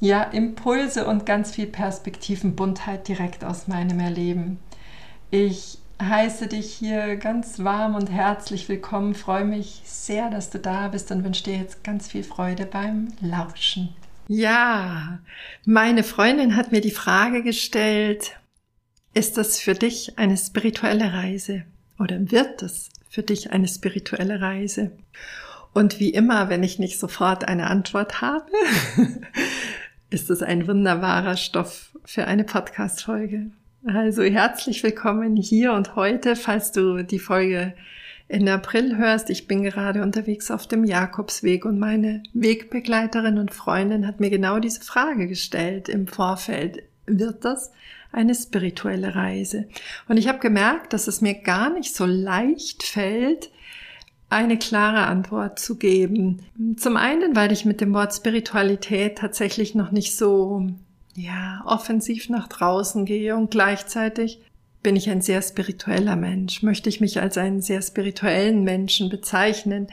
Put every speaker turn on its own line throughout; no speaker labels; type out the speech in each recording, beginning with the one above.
ja, Impulse und ganz viel Perspektivenbuntheit direkt aus meinem Erleben. Ich heiße dich hier ganz warm und herzlich willkommen, freue mich sehr, dass du da bist und wünsche dir jetzt ganz viel Freude beim Lauschen. Ja, meine Freundin hat mir die Frage gestellt, ist das für dich eine spirituelle Reise oder wird es für dich eine spirituelle Reise? Und wie immer, wenn ich nicht sofort eine Antwort habe, ist es ein wunderbarer Stoff für eine Podcast-Folge. Also herzlich willkommen hier und heute, falls du die Folge in April hörst. Ich bin gerade unterwegs auf dem Jakobsweg und meine Wegbegleiterin und Freundin hat mir genau diese Frage gestellt im Vorfeld. Wird das eine spirituelle Reise? Und ich habe gemerkt, dass es mir gar nicht so leicht fällt, eine klare Antwort zu geben. Zum einen, weil ich mit dem Wort Spiritualität tatsächlich noch nicht so, ja, offensiv nach draußen gehe und gleichzeitig bin ich ein sehr spiritueller Mensch. Möchte ich mich als einen sehr spirituellen Menschen bezeichnen?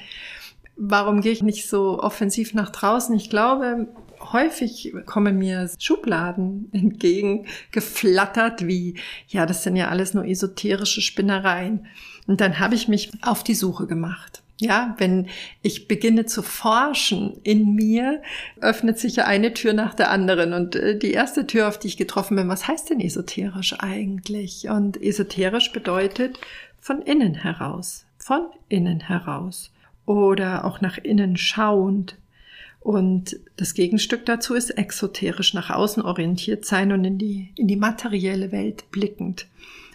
Warum gehe ich nicht so offensiv nach draußen? Ich glaube, häufig kommen mir Schubladen entgegen, geflattert wie, ja, das sind ja alles nur esoterische Spinnereien. Und dann habe ich mich auf die Suche gemacht. Ja, wenn ich beginne zu forschen in mir, öffnet sich ja eine Tür nach der anderen. Und äh, die erste Tür, auf die ich getroffen bin, was heißt denn esoterisch eigentlich? Und esoterisch bedeutet von innen heraus, von innen heraus oder auch nach innen schauend. Und das Gegenstück dazu ist exoterisch, nach außen orientiert sein und in die, in die materielle Welt blickend.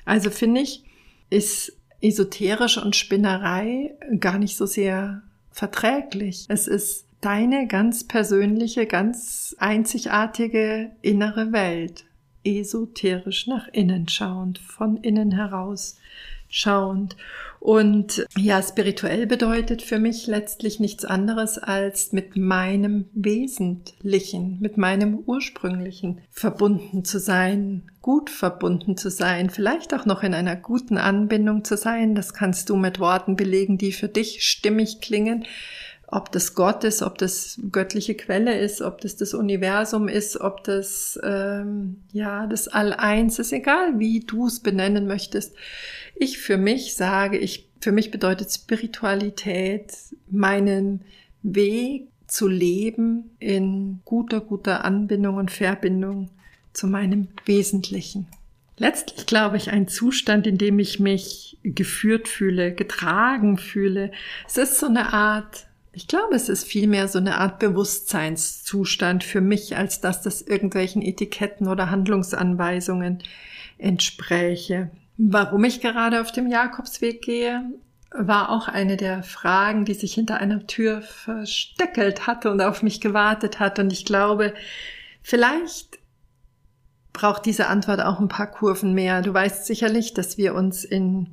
Also finde ich, ist esoterisch und Spinnerei gar nicht so sehr verträglich. Es ist deine ganz persönliche, ganz einzigartige innere Welt. Esoterisch nach innen schauend, von innen heraus schauend. Und ja, spirituell bedeutet für mich letztlich nichts anderes als mit meinem Wesentlichen, mit meinem Ursprünglichen verbunden zu sein, gut verbunden zu sein, vielleicht auch noch in einer guten Anbindung zu sein. Das kannst du mit Worten belegen, die für dich stimmig klingen ob das Gott ist, ob das göttliche Quelle ist, ob das das Universum ist, ob das ähm, ja das All-Eins ist, egal wie du es benennen möchtest. Ich für mich sage, ich für mich bedeutet Spiritualität meinen Weg zu leben in guter guter Anbindung und Verbindung zu meinem Wesentlichen. Letztlich glaube ich ein Zustand, in dem ich mich geführt fühle, getragen fühle. Es ist so eine Art ich glaube, es ist vielmehr so eine Art Bewusstseinszustand für mich, als dass das irgendwelchen Etiketten oder Handlungsanweisungen entspräche. Warum ich gerade auf dem Jakobsweg gehe, war auch eine der Fragen, die sich hinter einer Tür versteckelt hatte und auf mich gewartet hat. Und ich glaube, vielleicht braucht diese Antwort auch ein paar Kurven mehr. Du weißt sicherlich, dass wir uns in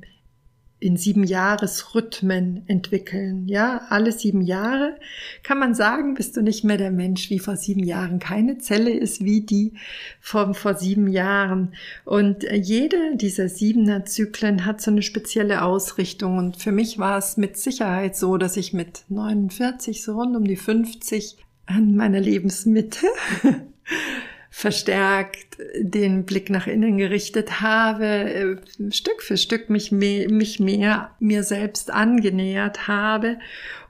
in sieben Jahresrhythmen entwickeln. Ja, alle sieben Jahre kann man sagen, bist du nicht mehr der Mensch wie vor sieben Jahren. Keine Zelle ist wie die von vor sieben Jahren. Und jede dieser siebener Zyklen hat so eine spezielle Ausrichtung. Und für mich war es mit Sicherheit so, dass ich mit 49, so rund um die 50 an meiner Lebensmitte verstärkt den Blick nach innen gerichtet habe, äh, Stück für Stück mich mehr, mich mehr mir selbst angenähert habe.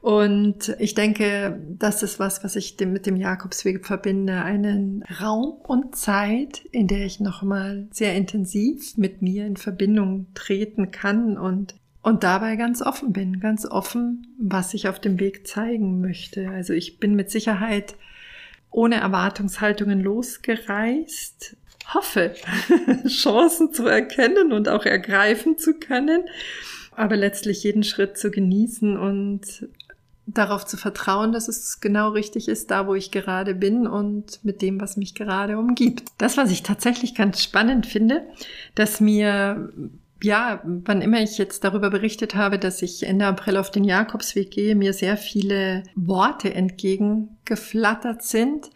Und ich denke, das ist was, was ich mit dem Jakobsweg verbinde. Einen Raum und Zeit, in der ich nochmal sehr intensiv mit mir in Verbindung treten kann und und dabei ganz offen bin, ganz offen, was ich auf dem Weg zeigen möchte. Also ich bin mit Sicherheit ohne Erwartungshaltungen losgereist, hoffe, Chancen zu erkennen und auch ergreifen zu können, aber letztlich jeden Schritt zu genießen und darauf zu vertrauen, dass es genau richtig ist, da wo ich gerade bin und mit dem, was mich gerade umgibt. Das, was ich tatsächlich ganz spannend finde, dass mir ja, wann immer ich jetzt darüber berichtet habe, dass ich Ende April auf den Jakobsweg gehe, mir sehr viele Worte entgegengeflattert sind,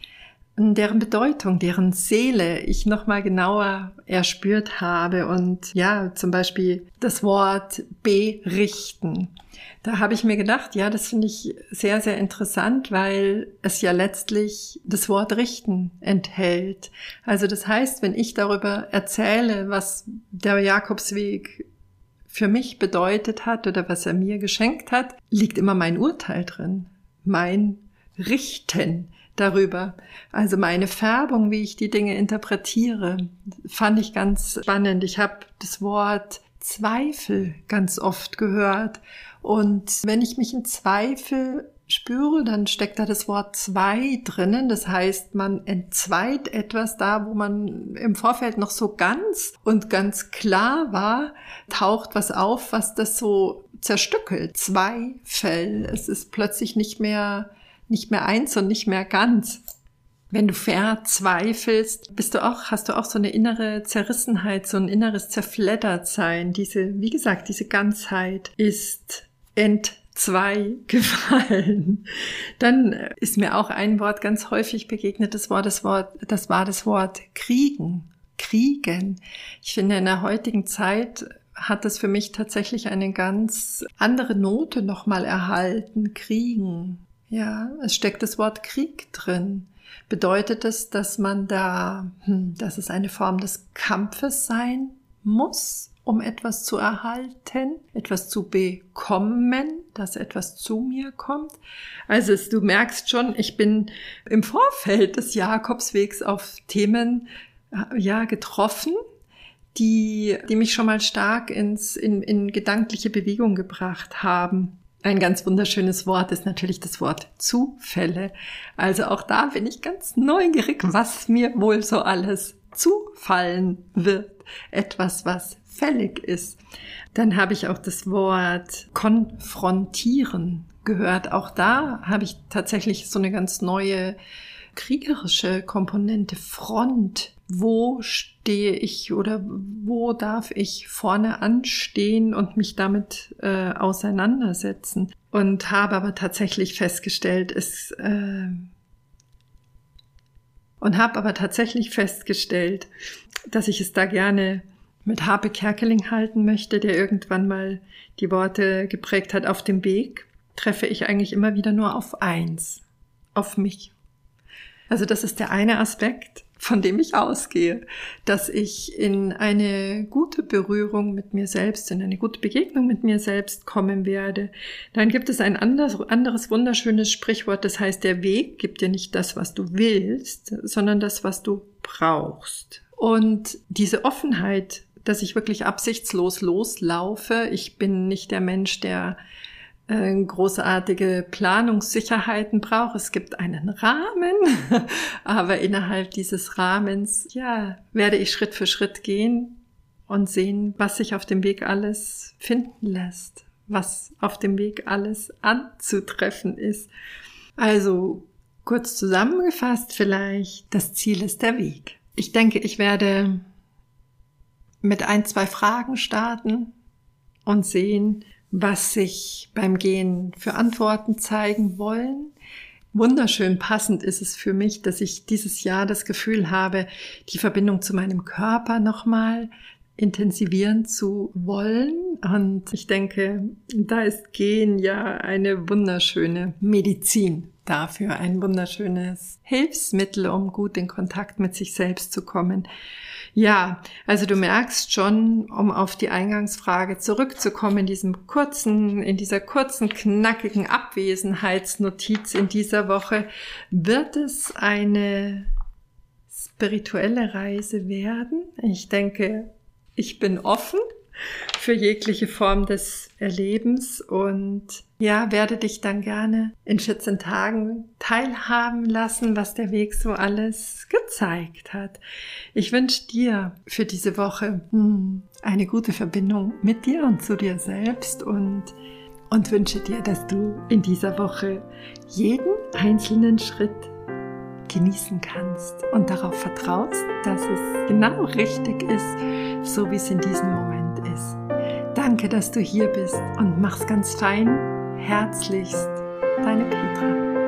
deren Bedeutung, deren Seele ich nochmal genauer erspürt habe. Und ja, zum Beispiel das Wort berichten. Da habe ich mir gedacht, ja, das finde ich sehr, sehr interessant, weil es ja letztlich das Wort richten enthält. Also das heißt, wenn ich darüber erzähle, was der Jakobsweg für mich bedeutet hat oder was er mir geschenkt hat, liegt immer mein Urteil drin. Mein Richten darüber. Also meine Färbung, wie ich die Dinge interpretiere, fand ich ganz spannend. Ich habe das Wort Zweifel ganz oft gehört und wenn ich mich in Zweifel spüre, dann steckt da das Wort zwei drinnen. Das heißt, man entzweit etwas da, wo man im Vorfeld noch so ganz und ganz klar war, taucht was auf, was das so zerstückelt. Zweifel. Es ist plötzlich nicht mehr, nicht mehr eins und nicht mehr ganz. Wenn du verzweifelst, bist du auch, hast du auch so eine innere Zerrissenheit, so ein inneres Zerfleddertsein. Diese, wie gesagt, diese Ganzheit ist entzwei gefallen. Dann ist mir auch ein Wort ganz häufig begegnet, das war das Wort, das war das Wort kriegen. Kriegen. Ich finde, in der heutigen Zeit hat das für mich tatsächlich eine ganz andere Note nochmal erhalten. Kriegen. Ja, es steckt das Wort Krieg drin. Bedeutet es, dass man da, hm, dass es eine Form des Kampfes sein muss? um etwas zu erhalten, etwas zu bekommen, dass etwas zu mir kommt. Also es, du merkst schon, ich bin im Vorfeld des Jakobswegs auf Themen äh, ja getroffen, die, die mich schon mal stark ins, in, in gedankliche Bewegung gebracht haben. Ein ganz wunderschönes Wort ist natürlich das Wort Zufälle. Also auch da bin ich ganz neugierig, was mir wohl so alles zufallen wird. Etwas, was fällig ist. Dann habe ich auch das Wort konfrontieren gehört. Auch da habe ich tatsächlich so eine ganz neue kriegerische Komponente, Front. Wo stehe ich oder wo darf ich vorne anstehen und mich damit äh, auseinandersetzen? Und habe aber tatsächlich festgestellt, es äh, und habe aber tatsächlich festgestellt, dass ich es da gerne mit Harpe Kerkeling halten möchte, der irgendwann mal die Worte geprägt hat, auf dem Weg treffe ich eigentlich immer wieder nur auf eins, auf mich. Also das ist der eine Aspekt, von dem ich ausgehe, dass ich in eine gute Berührung mit mir selbst, in eine gute Begegnung mit mir selbst kommen werde. Dann gibt es ein anderes, anderes wunderschönes Sprichwort, das heißt, der Weg gibt dir nicht das, was du willst, sondern das, was du brauchst. Und diese Offenheit dass ich wirklich absichtslos loslaufe. Ich bin nicht der Mensch, der großartige Planungssicherheiten braucht. Es gibt einen Rahmen, aber innerhalb dieses Rahmens, ja, werde ich Schritt für Schritt gehen und sehen, was sich auf dem Weg alles finden lässt, was auf dem Weg alles anzutreffen ist. Also kurz zusammengefasst vielleicht, das Ziel ist der Weg. Ich denke, ich werde mit ein, zwei Fragen starten und sehen, was sich beim Gehen für Antworten zeigen wollen. Wunderschön passend ist es für mich, dass ich dieses Jahr das Gefühl habe, die Verbindung zu meinem Körper nochmal intensivieren zu wollen. Und ich denke, da ist Gehen ja eine wunderschöne Medizin dafür, ein wunderschönes Hilfsmittel, um gut in Kontakt mit sich selbst zu kommen. Ja, also du merkst schon, um auf die Eingangsfrage zurückzukommen, in diesem kurzen, in dieser kurzen, knackigen Abwesenheitsnotiz in dieser Woche, wird es eine spirituelle Reise werden. Ich denke, ich bin offen für jegliche Form des Erlebens und ja, werde dich dann gerne in 14 Tagen teilhaben lassen, was der Weg so alles gezeigt hat. Ich wünsche dir für diese Woche hm, eine gute Verbindung mit dir und zu dir selbst und und wünsche dir, dass du in dieser Woche jeden einzelnen Schritt genießen kannst und darauf vertraust, dass es genau richtig ist, so wie es in diesem Moment ist. Danke, dass du hier bist und mach's ganz fein. Herzlichst, deine Petra.